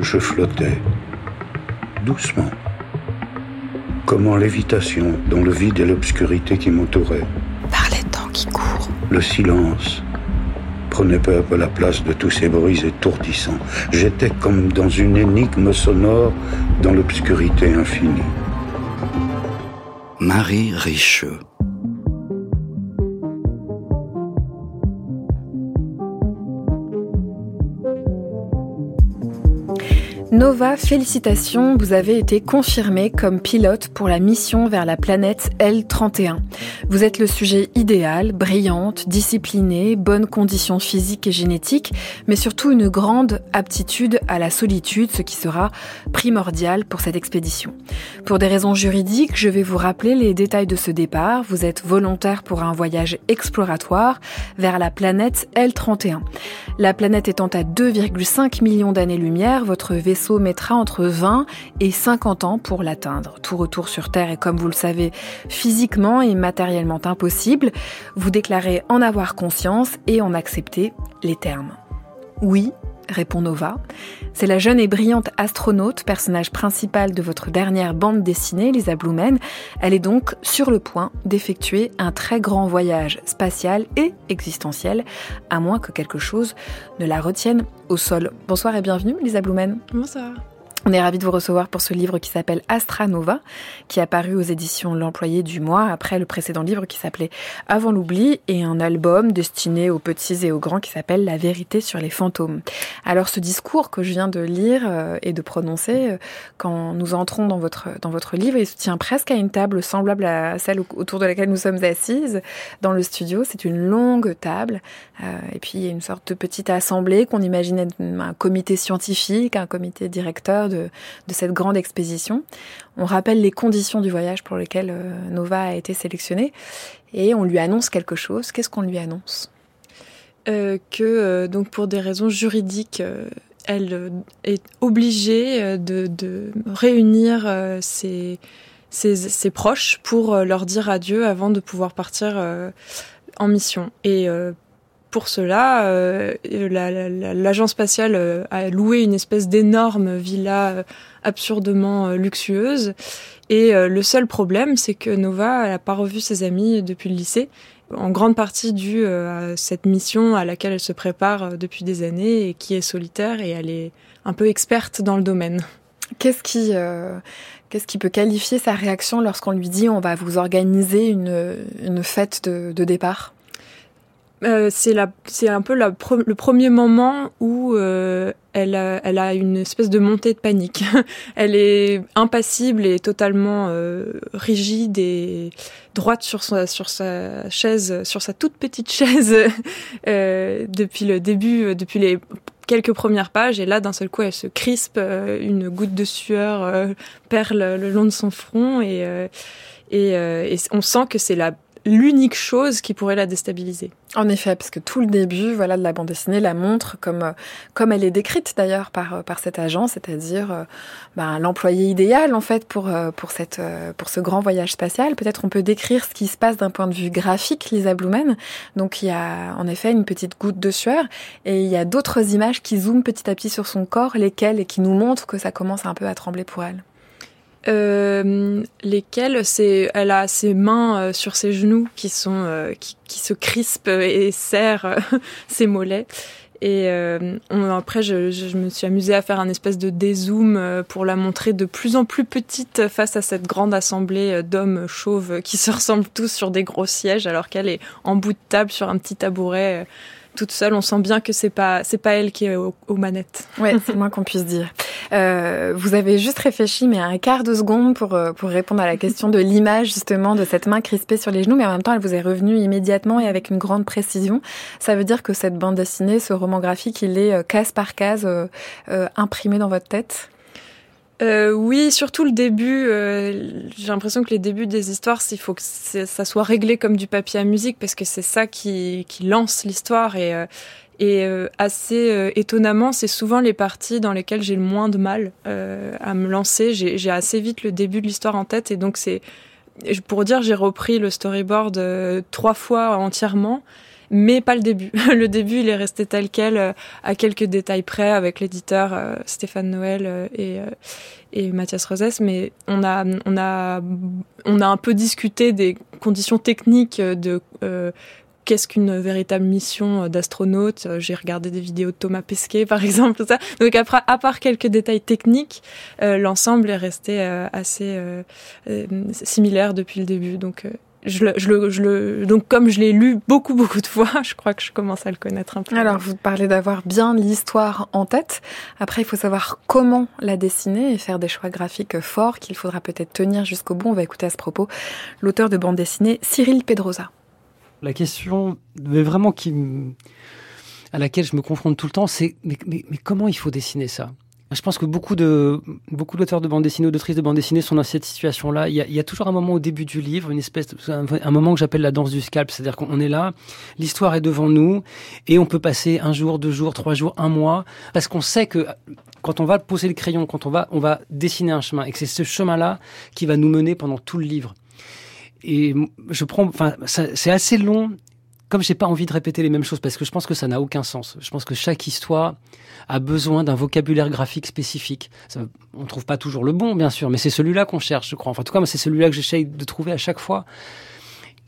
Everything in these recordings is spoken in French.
Je flottais, doucement, comme en lévitation dans le vide et l'obscurité qui m'entouraient. Par les temps qui courent. Le silence prenait peu à peu la place de tous ces bruits étourdissants. J'étais comme dans une énigme sonore dans l'obscurité infinie. Marie Richeux Nova, félicitations, vous avez été confirmé comme pilote pour la mission vers la planète L31. Vous êtes le sujet idéal, brillante, disciplinée, bonnes conditions physiques et génétiques, mais surtout une grande aptitude à la solitude, ce qui sera primordial pour cette expédition. Pour des raisons juridiques, je vais vous rappeler les détails de ce départ. Vous êtes volontaire pour un voyage exploratoire vers la planète L31. La planète étant à 2,5 millions d'années-lumière, votre vaisseau mettra entre 20 et 50 ans pour l'atteindre. Tout retour sur Terre est, comme vous le savez, physiquement et matériellement impossible. Vous déclarez en avoir conscience et en accepter les termes. Oui, répond Nova. C'est la jeune et brillante astronaute, personnage principal de votre dernière bande dessinée, Lisa Blumen. Elle est donc sur le point d'effectuer un très grand voyage spatial et existentiel, à moins que quelque chose ne la retienne au sol. Bonsoir et bienvenue, Lisa Blumen. Bonsoir. On est ravis de vous recevoir pour ce livre qui s'appelle Astranova, qui a paru aux éditions L'Employé du mois après le précédent livre qui s'appelait Avant l'oubli et un album destiné aux petits et aux grands qui s'appelle La vérité sur les fantômes. Alors ce discours que je viens de lire euh, et de prononcer euh, quand nous entrons dans votre dans votre livre, il se tient presque à une table semblable à celle autour de laquelle nous sommes assises dans le studio. C'est une longue table euh, et puis il y a une sorte de petite assemblée qu'on imaginait un comité scientifique, un comité directeur de, cette grande expédition. On rappelle les conditions du voyage pour lesquelles euh, Nova a été sélectionnée et on lui annonce quelque chose. Qu'est-ce qu'on lui annonce? Euh, Que euh, donc pour des raisons juridiques, elle est obligée de, réunir ses, ses, proches pour leur dire adieu avant de pouvoir partir en mission. Et pour cela, euh, l'agence spatiale euh, a loué une espèce d'énorme villa euh, absurdement luxueuse. Et le seul problème, c'est que Nova n'a pas revu ses amis depuis le lycée, en grande partie dû à cette mission à laquelle elle se prépare depuis des années et qui est solitaire et elle est un peu experte dans le domaine. Qu'est-ce qui, qu'est-ce qui peut qualifier sa réaction lorsqu'on lui dit on va vous organiser une, fête de départ? Euh, c'est un peu le premier moment où euh, elle, a, elle a une espèce de montée de panique. elle est impassible et totalement euh, rigide et droite sur sa, sur sa chaise, sur sa toute petite chaise depuis le début, depuis les quelques premières pages. Et là, d'un seul coup, elle se crispe, une goutte de sueur perle le long de son front et, et, et on sent que c'est la l'unique chose qui pourrait la déstabiliser. En effet, parce que tout le début, voilà, de la bande dessinée la montre comme euh, comme elle est décrite d'ailleurs par euh, par cet agent, c'est-à-dire euh, ben, l'employé idéal en fait pour pour cette pour ce grand voyage spatial. Peut-être on peut décrire ce qui se passe d'un point de vue graphique, Lisa Blumen. Donc il y a en effet une petite goutte de sueur et il y a d'autres images qui zooment petit à petit sur son corps, lesquelles et qui nous montrent que ça commence un peu à trembler pour elle. Euh, lesquelles c'est elle a ses mains euh, sur ses genoux qui sont euh, qui, qui, se crispent et serrent ses mollets et on, après je, je, me suis amusée à faire un espèce de dézoom pour la montrer de plus en plus petite face à cette grande assemblée d'hommes chauves qui se ressemblent tous sur des gros sièges alors qu'elle est en bout de table sur un petit tabouret toute seule. On sent bien que c'est pas c'est pas elle qui est aux, manettes. Ouais, c'est le moins qu'on puisse dire. Euh, vous avez juste réfléchi, mais un quart de seconde pour euh, pour répondre à la question de l'image justement de cette main crispée sur les genoux, mais en même temps, elle vous est revenue immédiatement et avec une grande précision. Ça veut dire que cette bande dessinée, ce roman graphique, il est euh, case par case imprimé dans votre tête? Euh, oui, surtout le début. Euh, j'ai l'impression que les débuts des histoires, il faut que ça soit réglé comme du papier à musique parce que c'est ça qui, qui lance l'histoire et, euh, et euh, assez étonnamment, c'est souvent les parties dans lesquelles j'ai le moins de mal à me lancer. J'ai assez vite le début de l'histoire en tête et donc c'est pour dire j'ai repris le storyboard trois fois entièrement mais pas le début. le début, il est resté tel quel, à quelques détails près, avec l'éditeur Stéphane Noël et, et Mathias Rosès, mais on a, on, a, on a un peu discuté des conditions techniques de qu'est-ce qu'une véritable mission d'astronaute? J'ai regardé des vidéos de Thomas Pesquet, par exemple, tout ça. Donc après, à part quelques détails techniques, euh, l'ensemble est resté euh, assez euh, similaire depuis le début. Donc je le, je le, je le, donc comme je l'ai lu beaucoup beaucoup de fois, je crois que je commence à le connaître un peu. Alors vous parlez d'avoir bien l'histoire en tête. Après, il faut savoir comment la dessiner et faire des choix graphiques forts qu'il faudra peut-être tenir jusqu'au bout. On va écouter à ce propos l'auteur de bande dessinée Cyril Pedrosa. La question, mais vraiment qui, à laquelle je me confronte tout le temps, c'est mais, comment il faut dessiner ça? Je pense que beaucoup de beaucoup d'auteurs de bande dessinée ou d'autrices de bande dessinée sont dans cette situation-là. Il, y, a, toujours un moment au début du livre, une espèce, un, moment que j'appelle la danse du scalp, c'est-à-dire qu'on est là, l'histoire est devant nous, et on peut passer un jour, deux jours, trois jours, un mois, parce qu'on sait que quand on va poser le crayon, quand on va on va dessiner un chemin, et que c'est ce chemin-là qui va nous mener pendant tout le livre et je prends, enfin, c'est assez long. Comme j'ai pas envie de répéter les mêmes choses parce que je pense que ça n'a aucun sens. Je pense que chaque histoire a besoin d'un vocabulaire graphique spécifique. Ça, on trouve pas toujours le bon, bien sûr, mais c'est celui-là qu'on cherche, je crois. Enfin, en tout cas, c'est celui-là que j'essaye de trouver à chaque fois.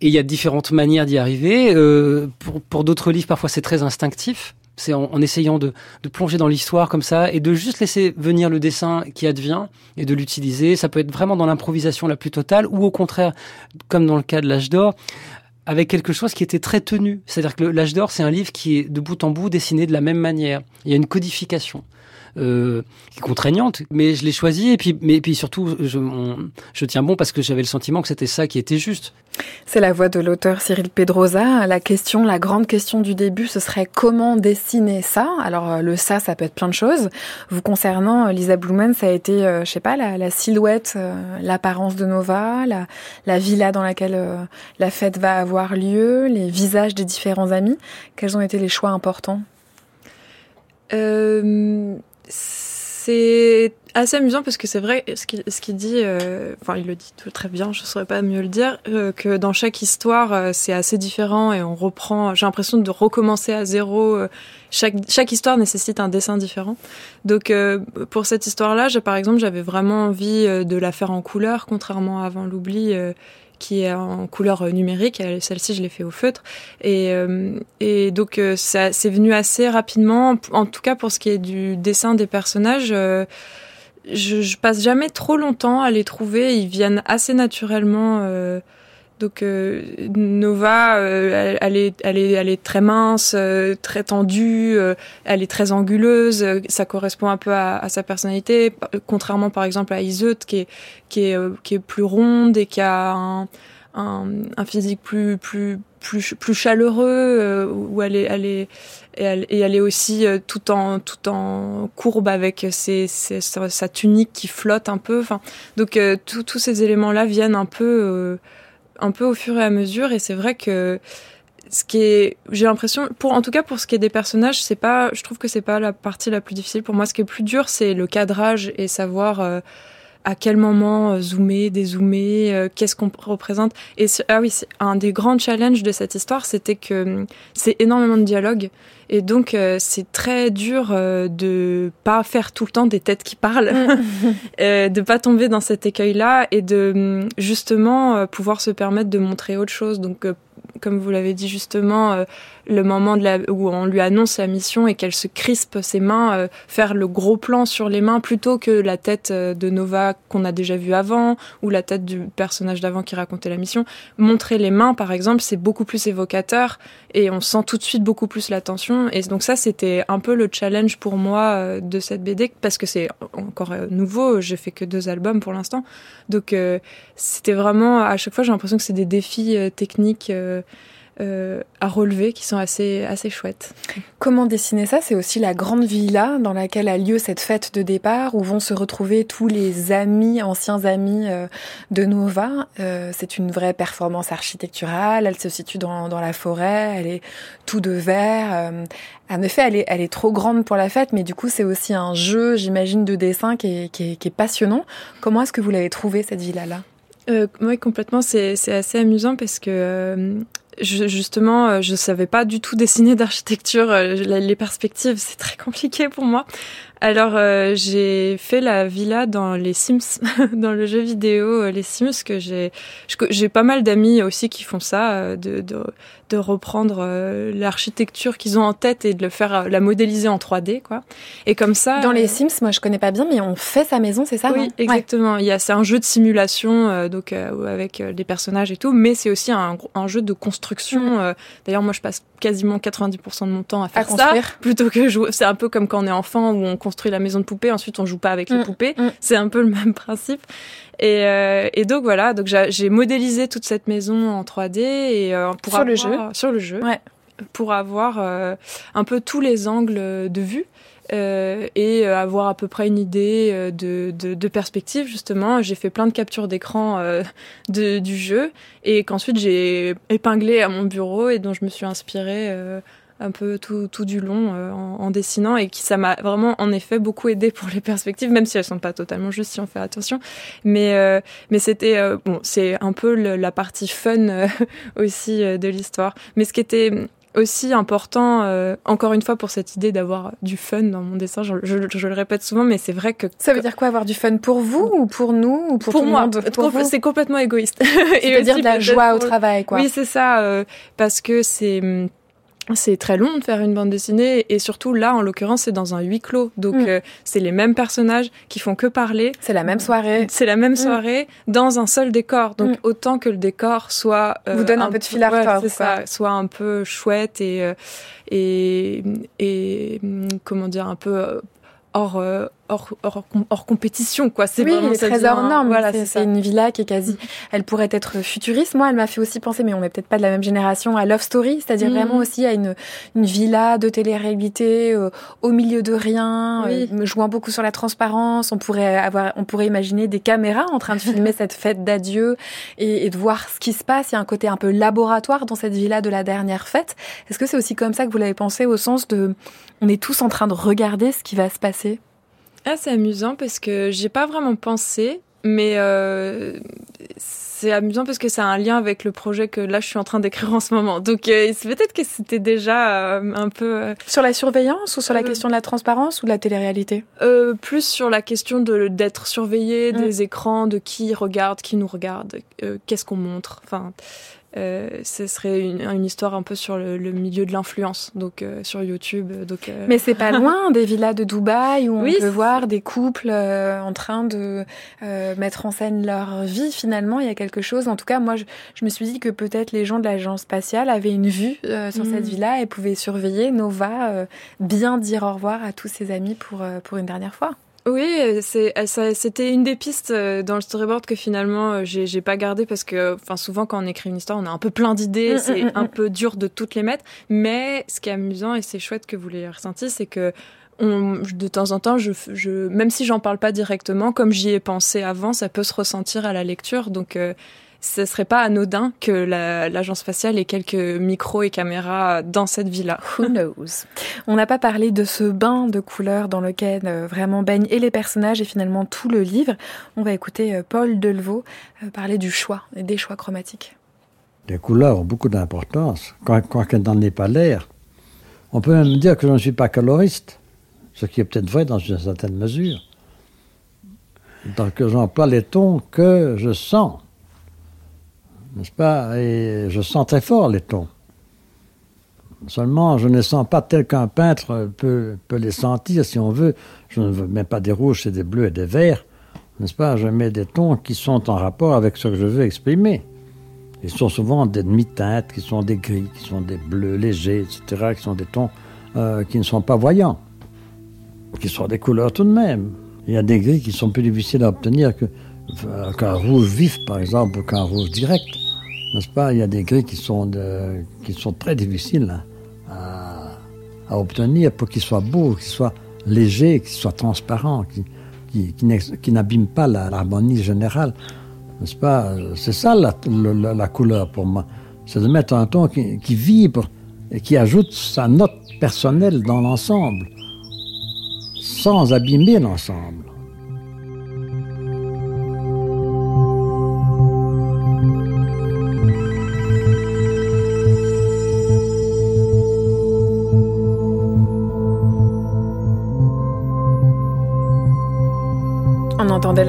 Et il y a différentes manières d'y arriver. Euh, pour, pour d'autres livres, parfois, c'est très instinctif. C'est en, essayant de, plonger dans l'histoire comme ça et de juste laisser venir le dessin qui advient et de l'utiliser. Ça peut être vraiment dans l'improvisation la plus totale ou au contraire, comme dans le cas de l'âge d'or, avec quelque chose qui était très tenu. C'est-à-dire que l'âge d'or, c'est un livre qui est de bout en bout dessiné de la même manière. Il y a une codification. Euh, contraignante, mais je l'ai choisi et puis, mais puis surtout, je, je tiens bon parce que j'avais le sentiment que c'était ça qui était juste. C'est la voix de l'auteur Cyril Pedrosa. La question, la grande question du début, ce serait comment dessiner ça? Alors euh, le ça, ça peut être plein de choses. Vous concernant, euh, Lisa Blumen, ça a été, euh, je sais pas, la, silhouette, l'apparence de Nova, la, la, villa dans laquelle la fête va avoir lieu, les visages des différents amis. Quels ont été les choix importants? Euh, c'est assez amusant parce que c'est vrai ce qu'il dit, euh, enfin il le dit très bien, je saurais pas mieux le dire, euh, que dans chaque histoire euh, c'est assez différent et on reprend. J'ai l'impression de recommencer à zéro. chaque chaque histoire nécessite un dessin différent. Donc pour cette histoire-là, par exemple, j'avais vraiment envie de la faire en couleur, contrairement à avant l'oubli qui est en couleur numérique. Celle-ci, je l'ai fait au feutre. Et, euh, et donc, euh, ça c'est venu assez rapidement. En tout cas, pour ce qui est du dessin des personnages, euh, je, je passe jamais trop longtemps à les trouver. Ils viennent assez naturellement. Donc Nova, elle, est, elle, est, elle est très mince, très tendue, elle est très anguleuse. ça correspond un peu à, à, sa personnalité, contrairement par exemple à Iseut qui est qui est qui est plus ronde et qui a un, un, un physique plus plus plus plus chaleureux où elle est elle est et elle, est aussi tout en tout en courbe avec ses, ses, sa tunique qui flotte un peu donc tous ces éléments là viennent un peu un peu au fur et à mesure et c'est vrai que ce qui est j'ai l'impression pour en tout cas pour ce qui est des personnages c'est pas je trouve que c'est pas la partie la plus difficile. Pour moi ce qui est plus dur c'est le cadrage et savoir euh, à quel moment euh, zoomer, dézoomer, euh, qu'est-ce qu'on représente. Et ah oui, un des grands challenges de cette histoire, c'était que hum, c'est énormément de dialogue. Et donc, c'est très dur de pas faire tout le temps des têtes qui parlent, euh, de pas tomber dans cet écueil-là et de hum, justement pouvoir se permettre de montrer autre chose. Donc, comme vous l'avez dit justement, euh, le moment de la, où on lui annonce la mission et qu'elle se crispe ses mains, euh, faire le gros plan sur les mains plutôt que la tête euh, de Nova qu'on a déjà vue avant ou la tête du personnage d'avant qui racontait la mission. Montrer les mains, par exemple, c'est beaucoup plus évocateur et on sent tout de suite beaucoup plus la tension. Et donc ça, c'était un peu le challenge pour moi de cette BD parce que c'est encore nouveau. J'ai fait que deux albums pour l'instant, donc c'était vraiment à chaque fois j'ai l'impression que c'est des défis techniques euh, à relever qui sont assez, assez chouettes. Comment dessiner ça? C'est aussi la grande villa dans laquelle a lieu cette fête de départ où vont se retrouver tous les amis, anciens amis euh, de Nova. Euh, c'est une vraie performance architecturale. Elle se situe dans, dans la forêt. Elle est tout de vert. en effet, elle est, elle est trop grande pour la fête, mais du coup, c'est aussi un jeu, j'imagine, de dessin qui est, qui est, qui est passionnant. Comment est-ce que vous l'avez trouvé cette villa-là? Euh, oui, complètement. C'est assez amusant parce que euh, je savais pas du tout dessiner d'architecture. Euh, les perspectives, c'est très compliqué pour moi. Alors euh, j'ai fait la villa dans les Sims, dans le jeu vidéo les Sims que j'ai j'ai pas mal d'amis aussi qui font ça de, de, de reprendre l'architecture qu'ils ont en tête et de le faire la modéliser en 3D quoi. Et comme ça Dans les Sims, moi je connais pas bien mais on fait sa maison, c'est ça Oui, exactement. Il y a c'est un jeu de simulation donc avec des personnages et tout, mais c'est aussi un, un jeu de construction mm. D'ailleurs, moi, je passe quasiment 90% de mon temps à faire ça, plutôt que jouer. C'est un peu comme quand on est enfant où on construit la maison de poupée, ensuite on joue pas avec les mm, poupées. Mm. C'est un peu le même principe. Et, euh, et donc voilà, donc j'ai modélisé toute cette maison en 3D et euh, pour sur le jeu, sur le jeu, ouais. pour avoir euh, un peu tous les angles de vue. Euh, et euh, avoir à peu près une idée euh, de, de, de perspective justement. J'ai fait plein de captures d'écran du jeu et qu'ensuite j'ai épinglé à mon bureau et dont je me suis inspirée un peu tout, tout du long en, en, dessinant et qui ça m'a vraiment en effet beaucoup aidé pour les perspectives même si elles sont pas totalement justes si on fait attention mais mais c'était bon c'est un peu la partie fun aussi de l'histoire mais ce qui était aussi important, euh, encore une fois, pour cette idée d'avoir du fun dans mon dessin. Je, le répète souvent, mais c'est vrai que... Ça veut dire quoi, avoir du fun pour vous ou pour nous ou pour, pour moi C'est complètement égoïste. C'est-à-dire de la joie au travail, quoi. Oui, c'est ça, euh, parce que c'est hum, c'est très long de faire une bande dessinée et surtout là en l'occurrence c'est dans un huis clos donc mm. euh, c'est les mêmes personnages qui font que parler c'est la même soirée c'est la même mm. soirée dans un seul décor donc mm. autant que le décor soit euh, vous donne un, peu de fil à retordre ça soit un peu chouette et euh, et et comment dire un peu hors, euh, hors, hors, hors, compétition, quoi. C'est oui, vraiment les trésors normes. Voilà, c'est une villa qui est quasi. Elle pourrait être futuriste. Moi, elle m'a fait aussi penser, mais on n'est peut-être pas de la même génération, à Love Story, c'est-à-dire vraiment mhm. aussi à une, une villa de télé-réalité euh, au milieu de rien, euh, jouant beaucoup sur la transparence. On pourrait avoir, on pourrait imaginer des caméras en train de filmer cette fête d'adieu et, et, de voir ce qui se passe. Il y a un côté un peu laboratoire dans cette villa de la dernière fête. Est-ce que c'est aussi comme ça que vous l'avez pensé au sens de, on est tous en train de regarder ce qui va se passer? Ah, c'est amusant parce que j'ai pas vraiment pensé, mais euh, c'est amusant parce que ça a un lien avec le projet que là je suis en train d'écrire en ce moment. Donc euh, peut-être que c'était déjà euh, un peu sur la surveillance ou sur la question de la transparence ou de la télé-réalité. plus sur la question de d'être surveillé des écrans, de qui regarde, qui nous regarde, qu'est-ce qu'on montre. Enfin, euh, ce serait une, une, histoire un peu sur le, le milieu de l'influence, donc euh, sur YouTube. Donc, euh... Mais c'est pas loin des villas de Dubaï où on peut voir des couples en train de mettre en scène leur vie. Finalement, il y a quelque chose. En tout cas, moi, je, je me suis dit que peut-être les gens de l'agence spatiale avaient une vue sur cette mm. villa et pouvaient surveiller Nova, bien dire au revoir à tous ses amis pour pour une dernière fois. Oui, c'était une des pistes euh, dans le storyboard que finalement euh, j'ai, pas gardé parce que, enfin, souvent quand on écrit une histoire, on a un peu plein d'idées, mm, c'est mm, mm, un peu dur de toutes les mettre. Mais ce qui est amusant et c'est chouette que vous l'ayez ressenti, c'est que on, de temps en temps, je, je, même si j'en parle pas directement, comme j'y ai pensé avant, ça peut se ressentir à la lecture. Donc euh, ce serait pas anodin que l'agence spatiale ait quelques micros et caméras dans cette villa. Who knows? On n'a pas parlé de ce bain de couleurs dans lequel euh, vraiment baignent et les personnages et finalement tout le livre. On va écouter euh, Paul Delvaux euh, parler du choix et des choix chromatiques. Les couleurs ont beaucoup d'importance, quoique n'en ait pas l'air. On peut même dire que je ne suis pas coloriste, ce qui est peut-être vrai dans une certaine mesure. Donc j'emploie les tons que je sens n'est-ce pas? Et je sens très fort les tons. Seulement, je ne sens pas tel qu'un peintre peut, peut, les sentir, si on veut. Je ne mets pas des rouges et des bleus et des verts, n'est-ce pas? Je mets des tons qui sont en rapport avec ce que je veux exprimer. Ils sont souvent des demi-teintes, qui sont des gris, qui sont des bleus légers, etc., qui sont des tons euh, qui ne sont pas voyants, qui sont des couleurs tout de même. Il y a des gris qui sont plus difficiles à obtenir qu'un rouge vif, par exemple, ou qu'un rouge direct n'est-ce pas? Il y a des gris qui sont, qui sont très difficiles à, à obtenir pour qu'ils soient beaux, qu'ils soient légers, qu'ils soient transparents, qui, qui, n'abîment pas l'harmonie générale. N'est-ce pas? C'est ça la, couleur pour moi. C'est de mettre un ton qui vibre et qui ajoute sa note personnelle dans l'ensemble, sans abîmer l'ensemble.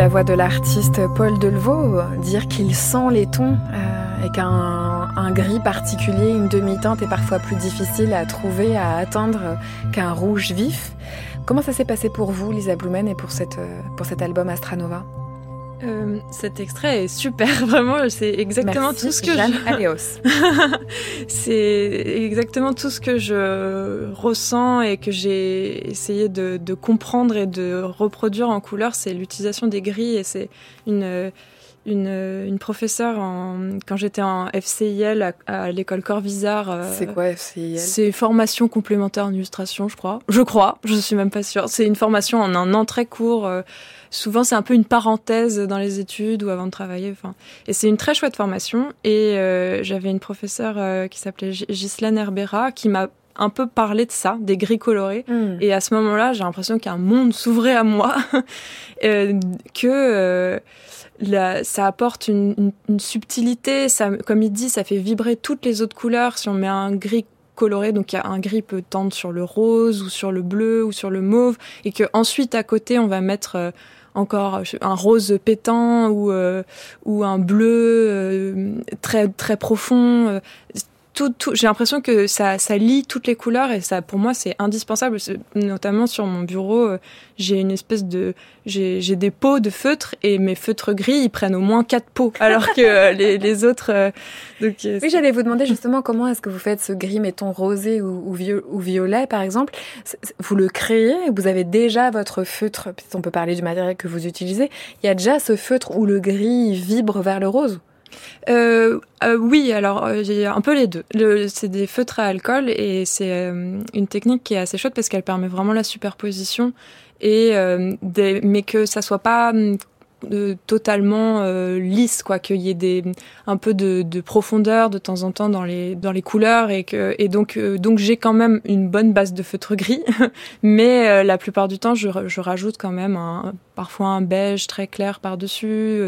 Voix de l'artiste Paul Delvaux dire qu'il sent les tons euh, et qu'un gris particulier, une demi-teinte est parfois plus difficile à trouver, à atteindre qu'un rouge vif. Comment ça s'est passé pour vous, Lisa Blumen, et pour, cette, pour cet album Astranova? Euh, cet extrait est super, vraiment, c'est exactement tout ce que je... c'est exactement tout ce que je ressens et que j'ai essayé de, de, comprendre et de reproduire en couleur, c'est l'utilisation des grilles et c'est une une, une professeure en, quand j'étais en FCIL à, l'école Corvisart. Euh, c'est quoi FCIL C'est formation complémentaire en illustration, je crois. Je crois, je suis même pas sûre. C'est une formation en un an très court. Euh, souvent, c'est un peu une parenthèse dans les études ou avant de travailler. Enfin, et c'est une très chouette formation. Et euh, j'avais une professeure qui s'appelait Ghislaine Herbera qui m'a un peu parlé de ça, des gris colorés. Hmm. Et à ce moment-là, j'ai l'impression qu'un monde s'ouvrait à moi, que ça apporte une, subtilité. Ça, comme il dit, ça fait vibrer toutes les autres couleurs. Si on met un gris coloré, donc un gris peut tendre sur le rose ou sur le bleu ou sur le mauve, et que ensuite à côté on va mettre euh, encore un rose pétant ou euh, ou un bleu euh, très très profond j'ai l'impression que ça, ça lie toutes les couleurs et ça, pour moi, c'est indispensable. Notamment sur mon bureau, euh, j'ai une espèce de, j'ai des pots de feutres et mes feutres gris, ils prennent au moins quatre pots, alors que euh, les, les, autres. Euh, donc, oui, j'allais vous demander justement comment est-ce que vous faites ce gris, mettons rosé ou, ou, violet, par exemple. Vous le créez, vous avez déjà votre feutre. On peut parler du matériel que vous utilisez. Il y a déjà ce feutre où le gris vibre vers le rose euh, euh, oui, alors euh, un peu les deux. c'est des feutres à alcool et c'est euh, une technique qui est assez chouette parce qu'elle permet vraiment la superposition et des, mais que ça soit pas hum, totalement euh, lisse quoi qu'il y ait des un peu de, de, profondeur de temps en temps dans les dans les couleurs et que et donc euh, donc j'ai quand même une bonne base de feutre gris. Mais euh, la plupart du temps je, je rajoute quand même un, parfois un beige très clair par dessus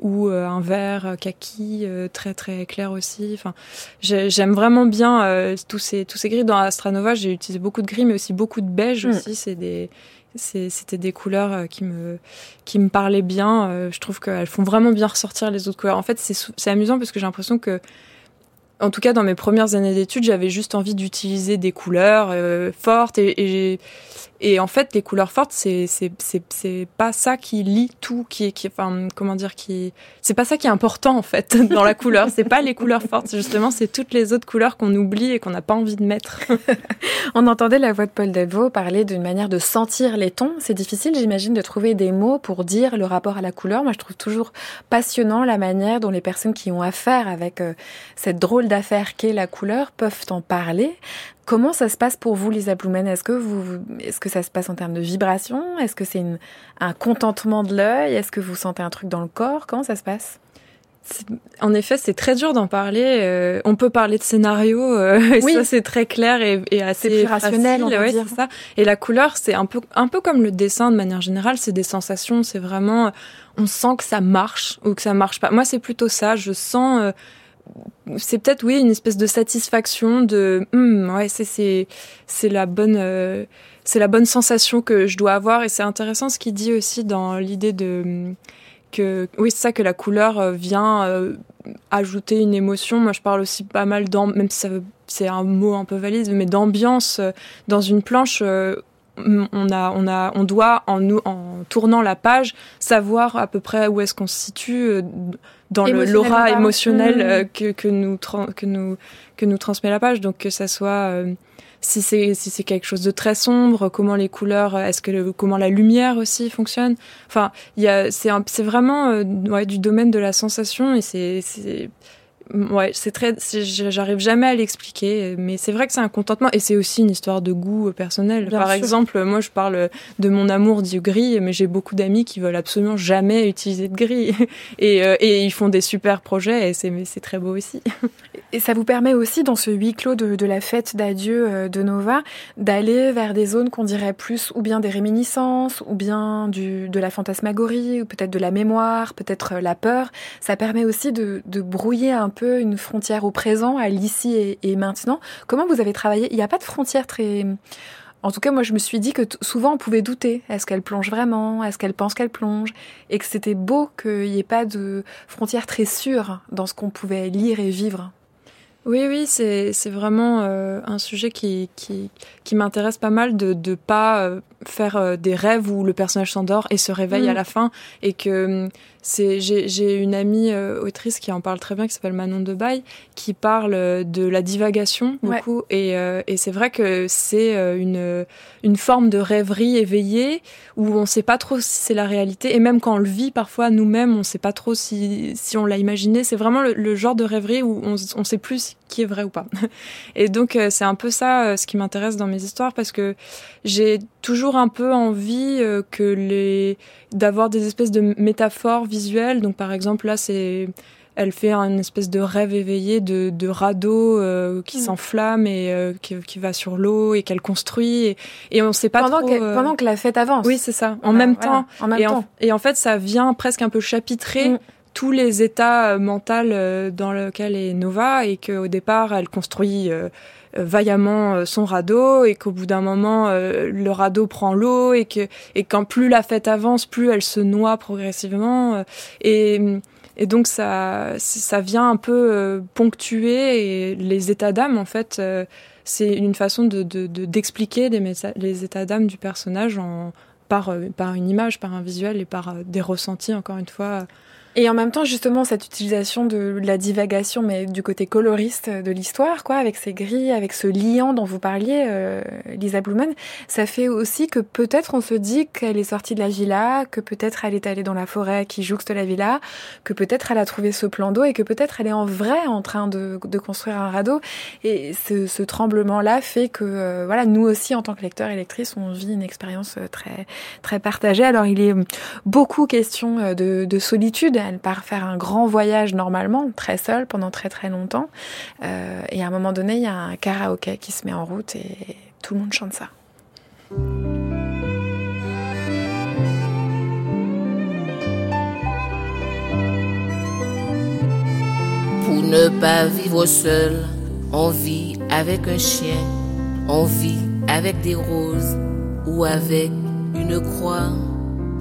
ou un vert kaki très très clair aussi. Enfin j'aime vraiment bien tous ces tous ces gris. Dans Astranova j'ai utilisé beaucoup de gris mais aussi beaucoup de beige mm. aussi. C'est des c'était des couleurs euh, qui me, qui me parlaient bien. Euh, je trouve qu'elles font vraiment bien ressortir les autres couleurs. En fait, c'est amusant parce que j'ai l'impression que, en tout cas, dans mes premières années d'études, j'avais juste envie d'utiliser des couleurs euh, fortes et, et, et en fait, les couleurs fortes, c'est c'est pas ça qui lie tout, qui qui enfin comment dire, qui c'est pas ça qui est important en fait dans la couleur. C'est pas les couleurs fortes, justement, c'est toutes les autres couleurs qu'on oublie et qu'on n'a pas envie de mettre. On entendait la voix de Paul Delvaux parler d'une manière de sentir les tons. C'est difficile, j'imagine, de trouver des mots pour dire le rapport à la couleur. Moi, je trouve toujours passionnant la manière dont les personnes qui ont affaire avec euh, cette drôle d'affaire qu'est la couleur peuvent en parler. Comment ça se passe pour vous, Lisa Blumen? Est-ce que, vous, est-ce que ça se passe en termes de vibration? Est-ce que c'est un contentement de l'œil? Est-ce que vous sentez un truc dans le corps? Comment ça se passe? En effet, c'est très dur d'en parler. Euh, on peut parler de scénario, euh, oui. ça c'est très clair et, et assez plus rationnel, on va dire. ça. Et la couleur, c'est un peu, un peu comme le dessin de manière générale. C'est des sensations. C'est vraiment, on sent que ça marche ou que ça marche pas. Moi, c'est plutôt ça. Je sens. Euh, c'est peut-être oui une espèce de satisfaction de hum, ouais c'est c'est la bonne euh, c'est la bonne sensation que je dois avoir. Et c'est intéressant ce qu'il dit aussi dans l'idée de hum, que oui c'est ça que la couleur euh, vient euh, ajouter une émotion. Moi je parle aussi pas mal dans même si c'est un mot un peu valide mais d'ambiance dans une planche on a, on a, on doit en en tournant la page, savoir à peu près où est-ce qu'on se situe dans l'aura émotionnelle mmh. euh, que, que, nous que nous que nous transmet la page. Donc que ça soit euh, si c'est si c'est quelque chose de très sombre comment les couleurs est-ce que comment la lumière aussi fonctionne. Enfin il y a c'est c'est vraiment euh, ouais, du domaine de la sensation et c'est Ouais, c'est très. J'arrive jamais à l'expliquer, mais c'est vrai que c'est un contentement et c'est aussi une histoire de goût personnel. Par exemple, moi, je parle de mon amour du gris, mais j'ai beaucoup d'amis qui veulent absolument jamais utiliser de gris et, euh, et ils font des super projets et c'est très beau aussi. Et ça vous permet aussi, dans ce huis clos de, de la fête d'adieu euh, de Nova, d'aller vers des zones qu'on dirait plus ou bien des réminiscences, ou bien du, de la fantasmagorie, ou peut-être de la mémoire, peut-être euh, la peur. Ça permet aussi de, de brouiller un une frontière au présent, à l'ici et, et, maintenant. Comment vous avez travaillé? Il n'y a pas de frontière très En tout cas, moi, je me suis dit que souvent on pouvait douter. Est-ce qu'elle plonge vraiment? Est-ce qu'elle pense qu'elle plonge? Et que c'était beau qu'il n'y ait pas de frontière très sûre dans ce qu'on pouvait lire et vivre. Oui, oui, c'est vraiment euh, un sujet qui, qui, qui m'intéresse pas mal de ne pas euh, faire euh, des rêves où le personnage s'endort et se réveille à mm. la fin et que hum, c'est j'ai une amie euh, autrice qui en parle très bien qui s'appelle Manon Debaille qui parle euh, de la divagation beaucoup et, et c'est vrai que c'est une une forme de rêverie éveillée où on sait pas trop si c'est la réalité et même quand on le vit parfois nous-mêmes on sait pas trop si si on l'a imaginé c'est vraiment le, genre de rêverie où on on sait plus qui est vrai ou pas et donc c'est un peu ça ce qui m'intéresse dans mes histoires parce que j'ai toujours un peu envie euh, que les d'avoir des espèces de métaphores visuelles. Donc par exemple là c'est elle fait une espèce de rêve éveillé de, de radeau euh, qui mm. s'enflamme et euh, qui, qui, va sur l'eau et qu'elle construit et, et on sait pas pendant trop. Que, pendant que la fête avance. Oui c'est ça. En même temps. En même et, temps. En, et en fait ça vient presque un peu chapitrer. Mm. Tous les états mentaux dans lesquels est Nova et qu'au départ elle construit euh, vaillamment euh, son radeau et qu'au bout d'un moment euh, le radeau prend l'eau et que et quand plus la fête avance plus elle se noie progressivement et et donc ça ça vient un peu ponctuer les états d'âme en fait c'est une façon de d'expliquer de, les états d'âme du personnage en par par une image par un visuel et par des ressentis encore une fois et en même temps, justement, cette utilisation de la divagation, mais du côté coloriste de l'histoire, quoi, avec ces grilles, avec ce liant dont vous parliez, euh, Lisa Blumen, ça fait aussi que peut-être on se dit qu'elle est sortie de la villa, que peut-être elle est allée dans la forêt qui jouxte la villa, que peut-être elle a trouvé ce plan d'eau et que peut-être elle est en vrai en train de, de construire un radeau. Et ce, ce tremblement-là fait que, euh, voilà, nous aussi, en tant que lecteurs et lectrices, on vit une expérience euh, très, très partagée. Alors, il est beaucoup question de, de solitude elle part faire un grand voyage normalement, très seule, pendant très très longtemps. Euh, et à un moment donné, il y a un karaoké qui se met en route et tout le monde chante ça. Pour ne pas vivre seul, on vit avec un chien, on vit avec des roses ou avec une croix.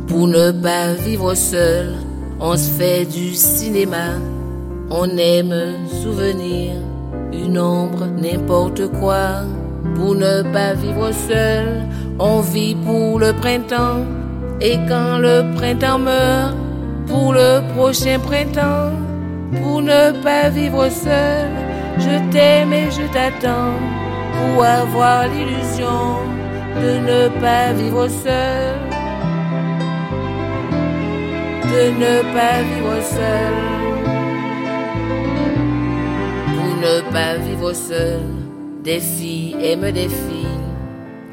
Pour ne pas vivre seul, on se fait du cinéma, on aime souvenir, une ombre, n'importe quoi. Pour ne pas vivre seul, on vit pour le printemps. Et quand le printemps meurt, pour le prochain printemps, pour ne pas vivre seul, je t'aime et je t'attends pour avoir l'illusion de ne pas vivre seul de ne pas vivre seul. Pour ne pas vivre seul, des filles aiment des filles,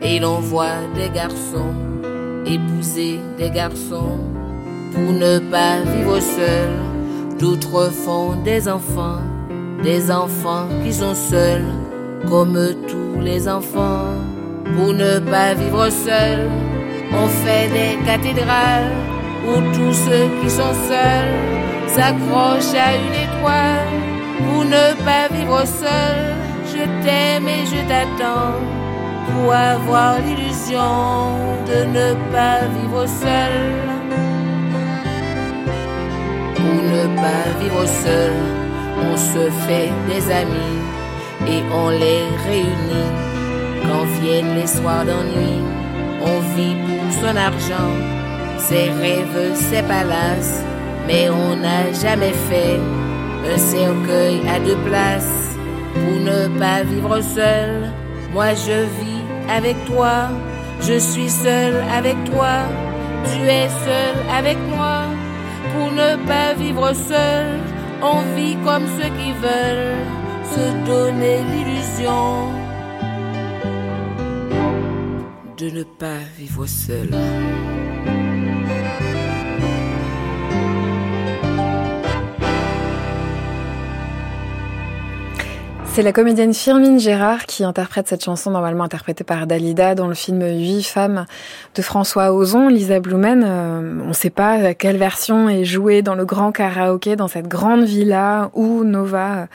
et l'on voit des garçons épouser des garçons. Pour ne pas vivre seul, d'autres font des enfants, des enfants qui sont seuls, comme tous les enfants. Pour ne pas vivre seul, on fait des cathédrales où tous ceux qui sont seuls s'accrochent à une étoile pour ne pas vivre seul. Je t'aime et je t'attends pour avoir l'illusion de ne pas vivre seul. Pour ne pas vivre seul, on se fait des amis et on les réunit. Quand viennent les soirs d'ennui, on vit pour son argent ses rêves, ses palaces, mais on n'a jamais fait un cercueil à deux places pour ne pas vivre seul. Moi je vis avec toi, je suis seul avec toi, tu es seul avec moi. Pour ne pas vivre seul, on vit comme ceux qui veulent se donner l'illusion de ne pas vivre seul. C'est la comédienne Firmine Gérard qui interprète cette chanson normalement interprétée par Dalida dans le film Huit femmes de François Ozon. Lisa Blumen, euh, on ne sait pas quelle version est jouée dans le grand karaoké dans cette grande villa où Nova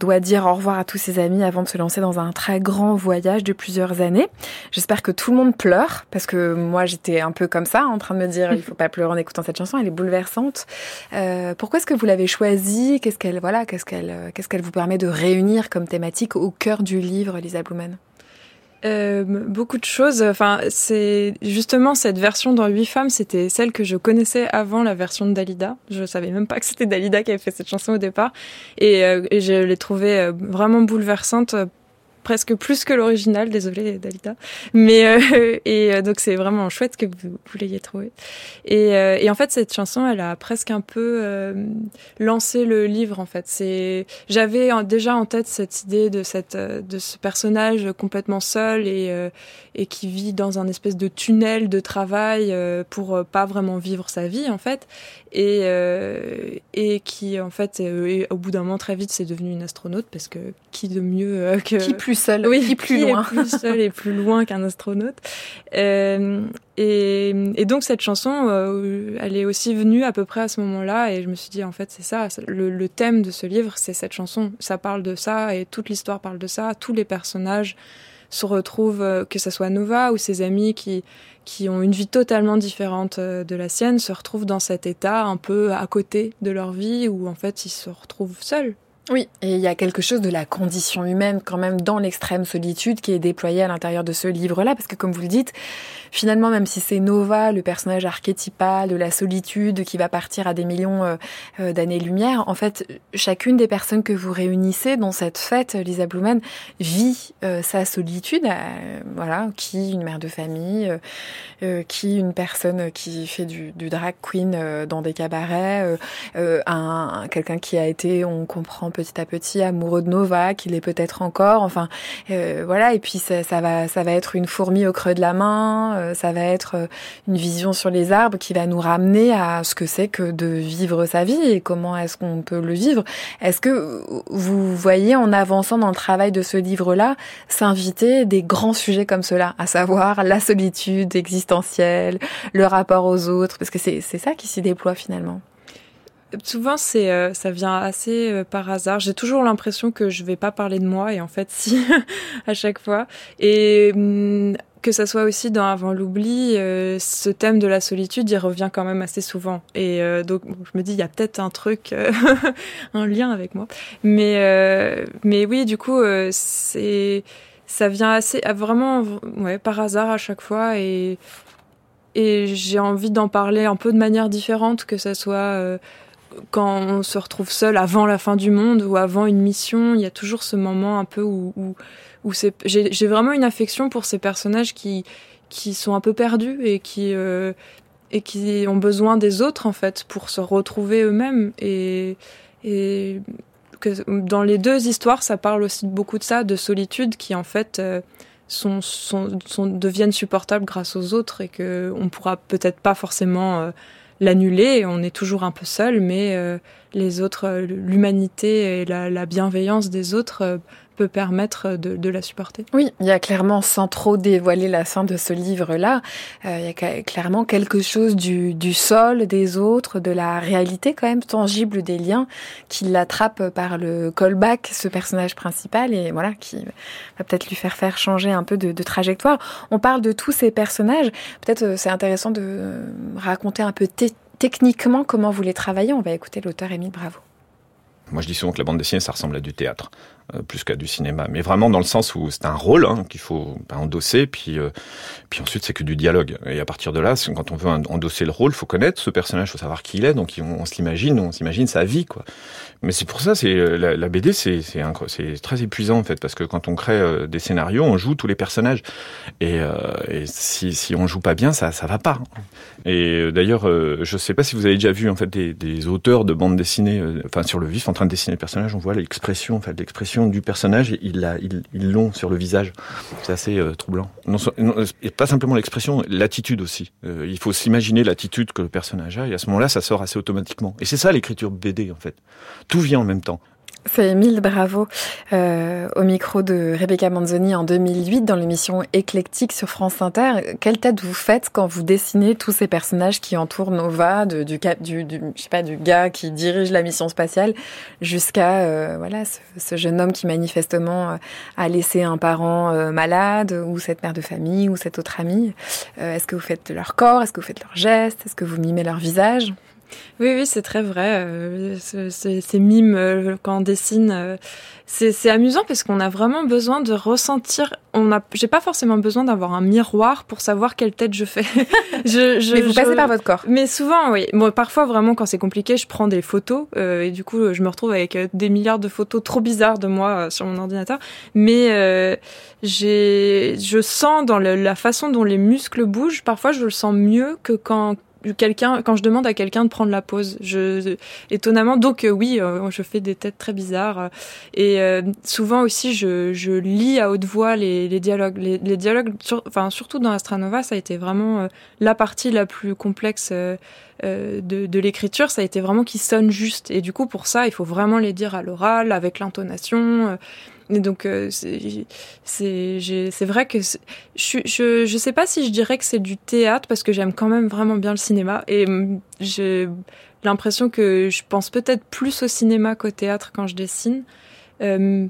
doit dire au revoir à tous ses amis avant de se lancer dans un très grand voyage de plusieurs années. J'espère que tout le monde pleure parce que moi j'étais un peu comme ça en train de me dire il faut pas pleurer en écoutant cette chanson, elle est bouleversante. Euh, pourquoi est-ce que vous l'avez choisie? Qu'est-ce qu'elle voilà, qu'est-ce qu'elle qu'est-ce qu'elle vous permet de réunir comme thématique au cœur du livre, Lisa Blumen euh, beaucoup de choses. Enfin, c'est justement cette version dans Huit femmes, c'était celle que je connaissais avant la version de Dalida. Je savais même pas que c'était Dalida qui avait fait cette chanson au départ, et, euh, je l'ai trouvée euh, vraiment bouleversante presque plus que l'original, désolé Dalida. Mais euh, et euh, donc c'est vraiment chouette que vous, l'ayez trouvé. Et, euh, et, en fait cette chanson, elle a presque un peu lancé le livre en fait. C'est j'avais déjà en tête cette idée de cette de ce personnage complètement seul et et qui vit dans un espèce de tunnel de travail pour pas vraiment vivre sa vie en fait et et qui en fait au bout d'un moment très vite c'est devenu une astronaute parce que qui de mieux que qui plus seul, oui, qui plus loin. plus seul et plus loin qu'un astronaute. Euh, et, et, donc cette chanson, euh, elle est aussi venue à peu près à ce moment-là, et je me suis dit en fait c'est ça, le, le, thème de ce livre, c'est cette chanson. Ça parle de ça, et toute l'histoire parle de ça. Tous les personnages se retrouvent, euh, que ce soit Nova ou ses amis qui qui ont une vie totalement différente de la sienne, se retrouvent dans cet état un peu à côté de leur vie, où en fait ils se retrouvent seuls oui, et il y a quelque chose de la condition humaine quand même dans l'extrême solitude qui est déployé à l'intérieur de ce livre-là, parce que comme vous le dites, finalement, même si c'est Nova, le personnage archétypal de la solitude qui va partir à des millions euh, euh, d'années-lumière, en fait, chacune des personnes que vous réunissez dans cette fête, Lisa Blumen, vit euh, sa solitude, voilà, qui une mère de famille, qui une personne qui fait du, du drag queen dans des cabarets, un quelqu'un qui a été, on comprend petit à petit amoureux de Nova, qu'il est peut-être encore. Enfin, euh, voilà. Et puis ça, ça, va, ça va être une fourmi au creux de la main. Euh, ça va être euh, une vision sur les arbres qui va nous ramener à ce que c'est que de vivre sa vie et comment est-ce qu'on peut le vivre. Est-ce que vous voyez en avançant dans le travail de ce livre-là s'inviter des grands sujets comme cela, à savoir la solitude existentielle, le rapport aux autres, parce que c'est ça qui s'y déploie finalement. Souvent, c'est euh, ça vient assez euh, par hasard. J'ai toujours l'impression que je vais pas parler de moi, et en fait, si, à chaque fois. Et hum, que ça soit aussi dans Avant l'oubli, euh, ce thème de la solitude, il revient quand même assez souvent. Et donc, je me dis, il y a peut-être un truc, un lien avec moi. Mais, mais oui, du coup, c'est ça vient assez, vraiment, ouais, par hasard à chaque fois, et et j'ai envie d'en parler un peu de manière différente, que ça soit quand on se retrouve seul avant la fin du monde ou avant une mission, il y a toujours ce moment un peu où, où, j'ai vraiment une affection pour ces personnages qui, qui sont un peu perdus et qui, euh, et qui ont besoin des autres en fait pour se retrouver eux-mêmes. Et, que dans les deux histoires, ça parle aussi beaucoup de ça, de solitude qui en fait euh, sont, deviennent supportables grâce aux autres et que on pourra peut-être pas forcément euh, l'annuler. On est toujours un peu seul, mais euh, les autres, euh, l'humanité et la, bienveillance des autres euh, peut permettre de, la supporter. Oui, il y a clairement, sans trop dévoiler la fin de ce livre-là, il y a clairement quelque chose du, du, sol des autres, de la réalité quand même tangible des liens qui l'attrape par le callback, ce personnage principal, et voilà, qui va peut-être lui faire faire changer un peu de, de trajectoire. On parle de tous ces personnages. Peut-être c'est intéressant de raconter un peu techniquement comment vous les travaillez. On va écouter l'auteur Émile Bravo. Moi, je dis souvent que la bande dessinée, ça ressemble à du théâtre. Euh, plus qu'à du cinéma. Mais vraiment dans le sens où c'est un rôle hein, qu'il faut bah, endosser, puis euh, puis ensuite c'est que du dialogue. Et à partir de là, quand on veut endosser le rôle, faut connaître ce personnage, faut savoir qui il est. Donc on, on s'imagine, on s'imagine sa vie, quoi. Mais c'est pour ça, c'est euh, la, BD, c'est c'est très épuisant en fait, parce que quand on crée des scénarios, on joue tous les personnages. Et, si si on joue pas bien, ça ça va pas. Et d'ailleurs, je sais pas si vous avez déjà vu en fait des, auteurs de bandes dessinées, enfin sur le vif, en train de dessiner le personnage, on voit l'expression, en fait, l'expression du personnage, ils l'ont sur le visage. C'est assez euh, troublant. Non, et pas simplement l'expression, l'attitude aussi. Euh, il faut s'imaginer l'attitude que le personnage a, et à ce moment-là, ça sort assez automatiquement. Et c'est ça l'écriture BD, en fait. Tout vient en même temps. C'est Émile Bravo euh, au micro de Rebecca Manzoni en 2008 dans l'émission Éclectique sur France Inter. Quelle tête vous faites quand vous dessinez tous ces personnages qui entourent Nova, du, du, du, je sais pas, du gars qui dirige la mission spatiale jusqu'à euh, voilà ce, ce, jeune homme qui manifestement euh, a laissé un parent euh, malade ou cette mère de famille ou cette autre amie. Est-ce que vous faites leur corps? Est-ce que vous faites leurs gestes? Est-ce que vous mimez leur visage? Oui, oui, c'est très vrai. Euh, ces mimes, euh, quand on dessine, euh, c'est amusant parce qu'on a vraiment besoin de ressentir. On a, j'ai pas forcément besoin d'avoir un miroir pour savoir quelle tête je fais. je, je, mais vous je, passez par votre corps. Mais souvent, oui. Bon, parfois, vraiment, quand c'est compliqué, je prends des photos euh, et du coup, je me retrouve avec des milliards de photos trop bizarres de moi sur mon ordinateur. Mais euh, j'ai, je sens dans le, la façon dont les muscles bougent. Parfois, je le sens mieux que quand quelqu'un quand je demande à quelqu'un de prendre la pause je étonnamment donc euh, oui euh, je fais des têtes très bizarres et euh, souvent aussi je, je lis à haute voix les, les dialogues les, dialogues enfin surtout dans Astranova ça a été vraiment la partie la plus complexe de, de l'écriture ça a été vraiment qui sonne juste et du coup pour ça il faut vraiment les dire à l'oral avec l'intonation et donc euh, c'est vrai que je, je je sais pas si je dirais que c'est du théâtre parce que j'aime quand même vraiment bien le cinéma et mm, j'ai l'impression que je pense peut-être plus au cinéma qu'au théâtre quand je dessine. Euh,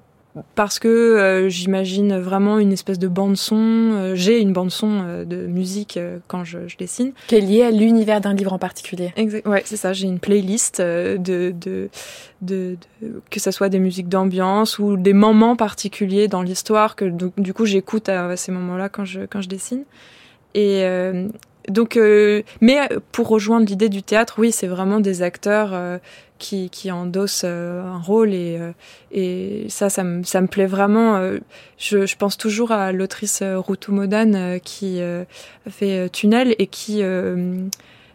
parce que euh, j'imagine vraiment une espèce de bande son. Euh, J'ai une bande son euh, de musique euh, quand je, je, dessine. Qui est liée à l'univers d'un livre en particulier. Exact. Ouais, c'est ça. J'ai une playlist euh, de, de, de, de, que ça soit des musiques d'ambiance ou des moments particuliers dans l'histoire que du, du coup j'écoute à, à, ces moments-là quand je quand je dessine. Et donc, mais pour rejoindre l'idée du théâtre, oui, c'est vraiment des acteurs qui, qui endosse euh, un rôle et, euh, et ça, ça me, ça me plaît vraiment. Euh, je, je pense toujours à l'autrice Rutu Modan qui fait Tunnel et qui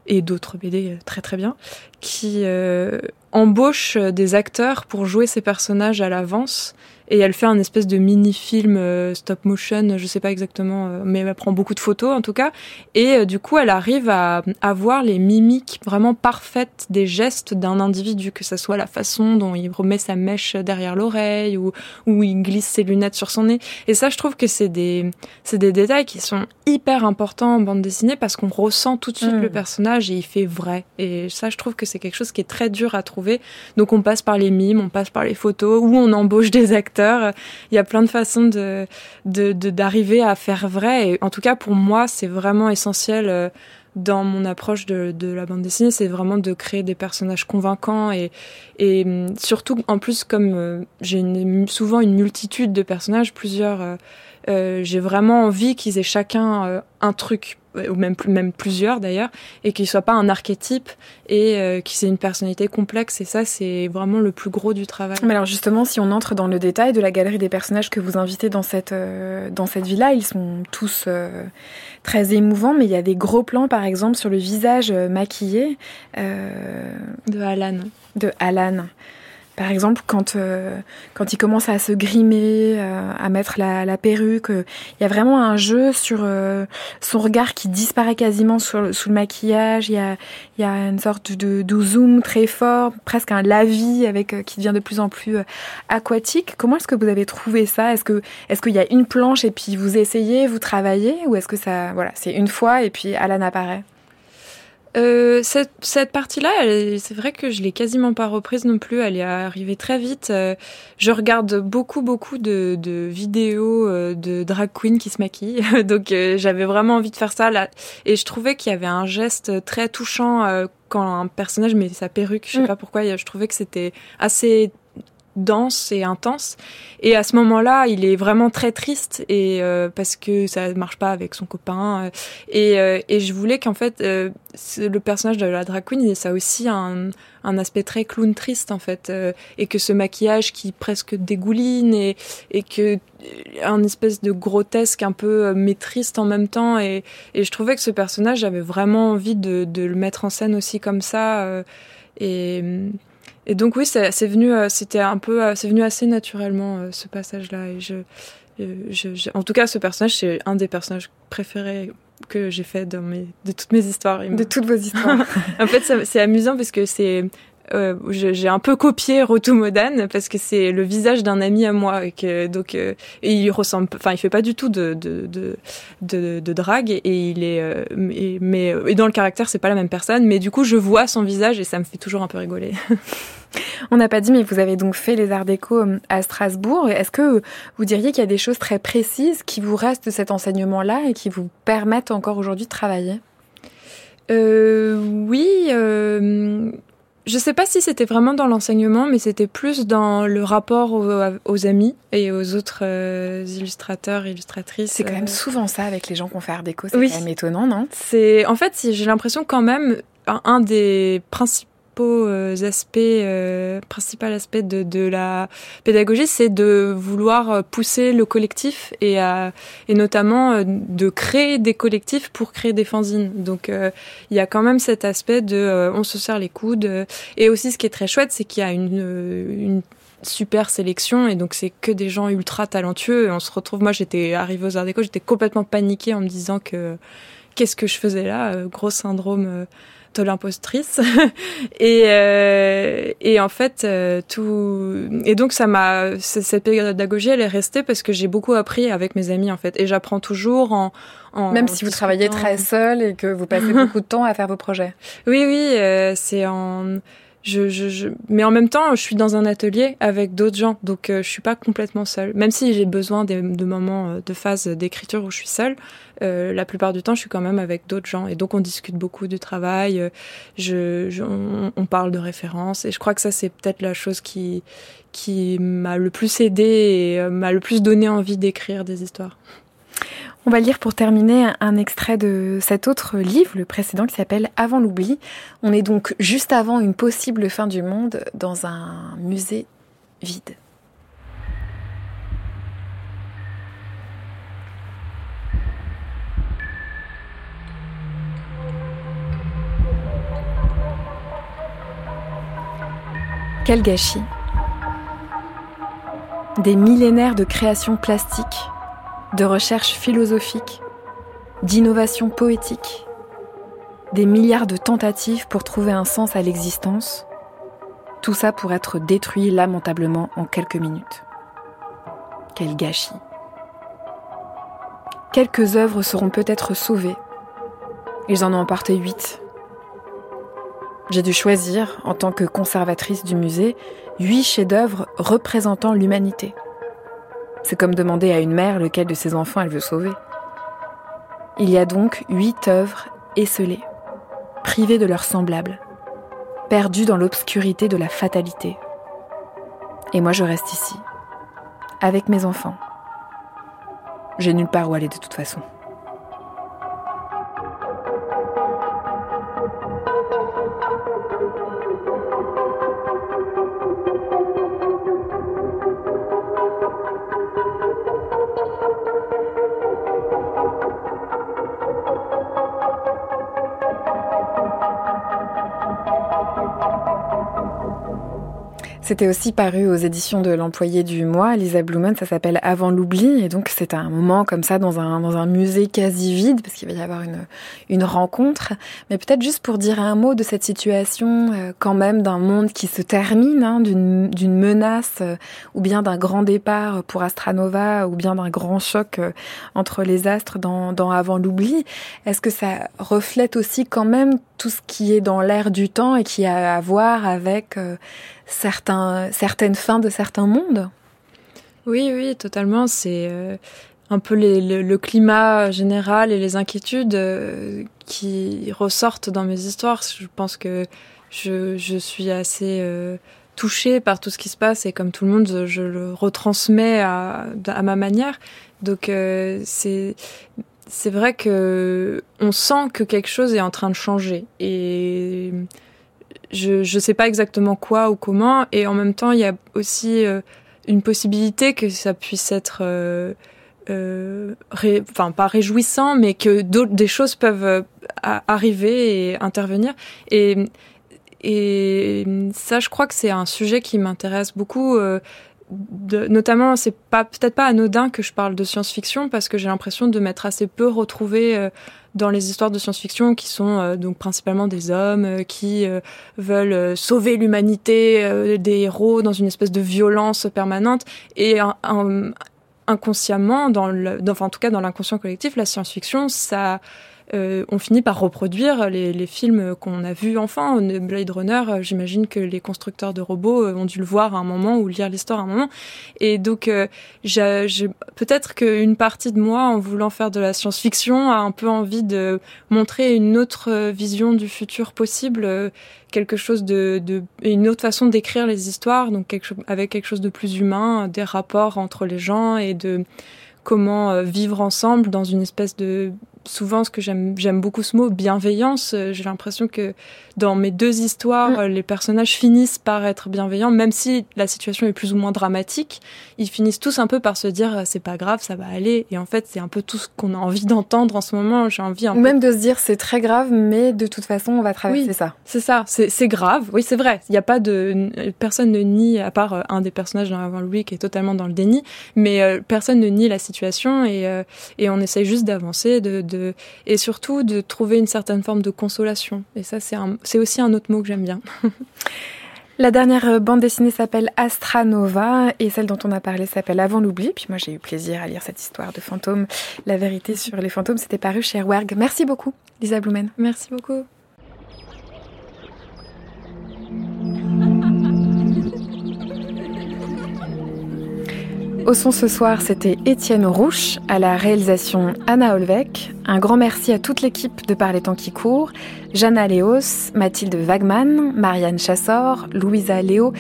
et d'autres BD très très bien, qui euh, embauche des acteurs pour jouer ces personnages à l'avance et elle fait un espèce de mini-film euh, stop motion, je sais pas exactement, euh, mais elle prend beaucoup de photos en tout cas. Et euh, du coup, elle arrive à avoir les mimiques vraiment parfaites des gestes d'un individu, que ce soit la façon dont il remet sa mèche derrière l'oreille ou, ou il glisse ses lunettes sur son nez. Et ça, je trouve que c'est des, c'est des détails qui sont hyper importants en bande dessinée parce qu'on ressent tout de suite mmh. le personnage et il fait vrai. Et ça, je trouve que c'est quelque chose qui est très dur à trouver. Donc on passe par les mimes, on passe par les photos, ou on embauche des acteurs il y a plein de façons de d'arriver à faire vrai. Et en tout cas, pour moi, c'est vraiment essentiel euh, dans mon approche de, de la bande dessinée, c'est vraiment de créer des personnages convaincants et, et hum, surtout, en plus, comme euh, j'ai souvent une multitude de personnages, plusieurs, euh, j'ai vraiment envie qu'ils aient chacun un truc ou même, même plusieurs d'ailleurs, et qu'il soit pas un archétype et euh, qu'ils aient une personnalité complexe. Et ça, c'est vraiment le plus gros du travail. Mais alors justement, si on entre dans le détail de la galerie des personnages que vous invitez dans cette, euh, dans cette villa, ils sont tous euh, très émouvants, mais il y a des gros plans, par exemple, sur le visage maquillé. de Alan. De Alan. Par exemple, quand, euh, quand il commence à se grimer, euh, à mettre la, la perruque, euh, il y a vraiment un jeu sur son regard qui disparaît quasiment sous le maquillage. Il y a, y a une sorte de, de zoom très fort, presque un lavis avec qui devient de plus en plus aquatique. Comment est-ce que vous avez trouvé ça? Est-ce que est-ce qu'il y a une planche et puis vous essayez, vous travaillez, ou est-ce que ça, voilà, c'est une fois et puis Alan apparaît? Euh, cette, cette partie-là, c'est vrai que je l'ai quasiment pas reprise non plus. Elle est arrivée très vite. Euh, je regarde beaucoup, beaucoup de, de vidéos euh, de drag queen qui se maquillent, donc euh, j'avais vraiment envie de faire ça. Là. Et je trouvais qu'il y avait un geste très touchant euh, quand un personnage met sa perruque. Je sais mm. pas pourquoi. Je trouvais que c'était assez dense et intense. Et à ce moment-là, il est vraiment très triste et euh, parce que ça marche pas avec son copain. Euh, et, euh, et je voulais qu'en fait, le personnage de la drag queen, ça a aussi un, un aspect très clown triste en fait, et que ce maquillage qui presque dégouline et, et que un espèce de grotesque un peu mais triste en même temps. Et, et je trouvais que ce personnage, j'avais vraiment envie de, de le mettre en scène aussi comme ça. et et donc oui, c'est venu, euh, c'était un peu, euh, c'est venu assez naturellement euh, ce passage-là. Et je, je, je, en tout cas, ce personnage, c'est un des personnages préférés que j'ai fait dans mes, de toutes mes histoires. De toutes vos histoires. en fait, c'est amusant parce que c'est euh, j'ai un peu copié Rotumodane parce que c'est le visage d'un ami à moi et que donc et il ressemble enfin il fait pas du tout de de de de, de drague et il est mais et dans le caractère c'est pas la même personne mais du coup je vois son visage et ça me fait toujours un peu rigoler. On n'a pas dit, mais vous avez donc fait les arts déco à Strasbourg. Est-ce que vous diriez qu'il y a des choses très précises qui vous restent de cet enseignement-là et qui vous permettent encore aujourd'hui de travailler? Euh, Oui. Euh, je ne sais pas si c'était vraiment dans l'enseignement, mais c'était plus dans le rapport aux, amis et aux autres euh, illustrateurs, illustratrices. C'est quand même souvent ça avec les gens qu'on fait art déco. C'est quand même étonnant, non? C'est en fait, j'ai l'impression quand même un des principaux euh, aspects, euh, principal aspect de, la pédagogie, c'est de vouloir pousser le collectif et, notamment euh, de créer des collectifs pour créer des fanzines. Donc il y a quand même cet aspect de on se serre les coudes. et aussi ce qui est très chouette, c'est qu'il y a une, super sélection et donc c'est que des gens ultra talentueux on se retrouve moi j'étais arrivée aux Arts Déco j'étais complètement paniquée en me disant que qu'est-ce que je faisais là gros syndrome de l'impostrice. Et euh, et en fait euh, tout et donc ça m'a cette pédagogie elle est restée parce que j'ai beaucoup appris avec mes amis en fait. Et j'apprends toujours en, en même si vous travaillez très seul et que vous passez beaucoup de temps à faire vos projets. Oui oui euh, c'est en je, je, je, mais en même temps, je suis dans un atelier avec d'autres gens, donc euh, je suis pas complètement seule. Même si j'ai besoin de, moments, de phases d'écriture où je suis seule, euh, la plupart du temps, je suis quand même avec d'autres gens. Et donc, on discute beaucoup du travail, euh, je, on, parle de références. Et je crois que ça, c'est peut-être la chose qui, qui m'a le plus aidé et euh, m'a le plus donné envie d'écrire des histoires. On va lire pour terminer un extrait de cet autre livre, le précédent, qui s'appelle Avant l'oubli. On est donc juste avant une possible fin du monde dans un musée vide. Quel gâchis Des millénaires de création plastique, de recherche philosophique, d'innovation poétique, des milliards de tentatives pour trouver un sens à l'existence, tout ça pour être détruit lamentablement en quelques minutes. Quel gâchis. Quelques œuvres seront peut-être sauvées. Ils en ont emporté huit, j'ai dû choisir, en tant que conservatrice du musée, huit chefs-d'œuvre représentant l'humanité. C'est comme demander à une mère lequel de ses enfants elle veut sauver. Il y a donc huit œuvres esselées, privées de leurs semblables, perdues dans l'obscurité de la fatalité. Et moi je reste ici, avec mes enfants. J'ai nulle part où aller de toute façon. C'était aussi paru aux éditions de l'employé du mois, Lisa Blumen, ça s'appelle Avant l'oubli, et donc c'est un moment comme ça dans un, dans un musée quasi vide, parce qu'il va y avoir une, une rencontre, mais peut-être juste pour dire un mot de cette situation euh, quand même d'un monde qui se termine, hein, d'une menace, euh, ou bien d'un grand départ pour Astranova, ou bien d'un grand choc euh, entre les astres dans, dans Avant l'oubli, est-ce que ça reflète aussi quand même tout ce qui est dans l'air du temps et qui a à voir avec certains, certaines fins de certains mondes. Oui, oui, totalement. C'est euh, un peu le, climat général et les inquiétudes euh, qui ressortent dans mes histoires. Je pense que je, je suis assez euh, touchée par tout ce qui se passe et comme tout le monde, je, le retransmets à, à, ma manière. Donc c'est c'est vrai que on sent que quelque chose est en train de changer et je ne sais pas exactement quoi ou comment, et en même temps, il y a aussi euh, une possibilité que ça puisse être, euh, euh enfin pas réjouissant, mais que des choses peuvent euh, arriver et intervenir. Et, et ça, je crois que c'est un sujet qui m'intéresse beaucoup. De, notamment, c'est pas peut-être pas anodin que je parle de science-fiction parce que j'ai l'impression de m'être assez peu retrouvée euh, dans les histoires de science-fiction qui sont euh, donc principalement des hommes euh, qui veulent sauver l'humanité, des héros dans une espèce de violence permanente. Et inconsciemment, dans le, enfin en tout cas dans l'inconscient collectif, la science-fiction, ça euh, on finit par reproduire les, films qu'on a vus enfant. Blade Runner, euh, j'imagine que les constructeurs de robots euh, ont dû le voir à un moment ou lire l'histoire à un moment. Et donc, j'ai peut-être qu'une partie de moi, en voulant faire de la science-fiction, a un peu envie de montrer une autre vision du futur possible, quelque chose de, une autre façon d'écrire les histoires, donc quelque, avec quelque chose de plus humain, des rapports entre les gens et de comment vivre ensemble dans une espèce de souvent ce que j'aime j'aime beaucoup ce mot bienveillance. Euh, j'ai l'impression que dans mes deux histoires mm. les personnages finissent par être bienveillants même si la situation est plus ou moins dramatique. Ils finissent tous un peu par se dire euh, c'est pas grave ça va aller. Et en fait c'est un peu tout ce qu'on a envie d'entendre en ce moment. J'ai envie un ou même de se dire c'est très grave mais de toute façon on va traverser ça. c'est ça. C'est grave. Oui c'est vrai. Il n'y a pas de personne ne nie à part euh, un des personnages dans Avant Louis qui est totalement dans le déni mais personne ne nie la situation et, et on essaye juste d'avancer de et surtout de trouver une certaine forme de consolation. Et ça, c'est aussi un autre mot que j'aime bien. La dernière euh, bande dessinée s'appelle Astra Nova et celle dont on a parlé s'appelle Avant l'oubli. Puis moi j'ai eu plaisir à lire cette histoire de fantômes. La vérité sur les fantômes, c'était paru chez Werg. Merci beaucoup, Lisa Blumen. Merci beaucoup. Au son ce soir, c'était Étienne Rouche, à la réalisation Anna Olvec. Un grand merci à toute l'équipe de Par les temps qui courent, Jana Léos, Mathilde Wagman, Marianne Chassor, Louisa Léo,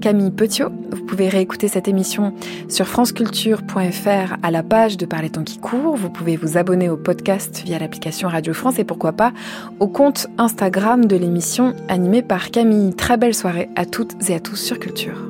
Camille Petiot. Vous pouvez réécouter cette émission sur franceculture.fr à la page de Par les temps qui courent. Vous pouvez vous abonner au podcast via l'application Radio France et pourquoi pas au compte Instagram de l'émission animée par Camille. Très belle soirée à toutes et à tous sur Culture.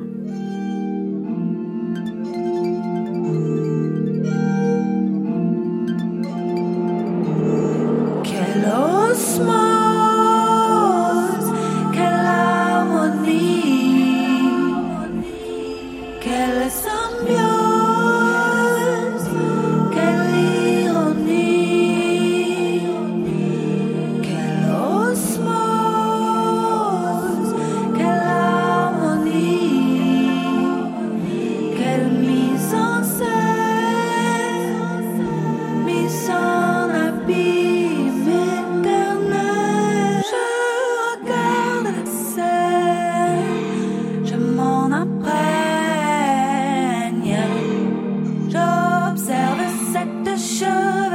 should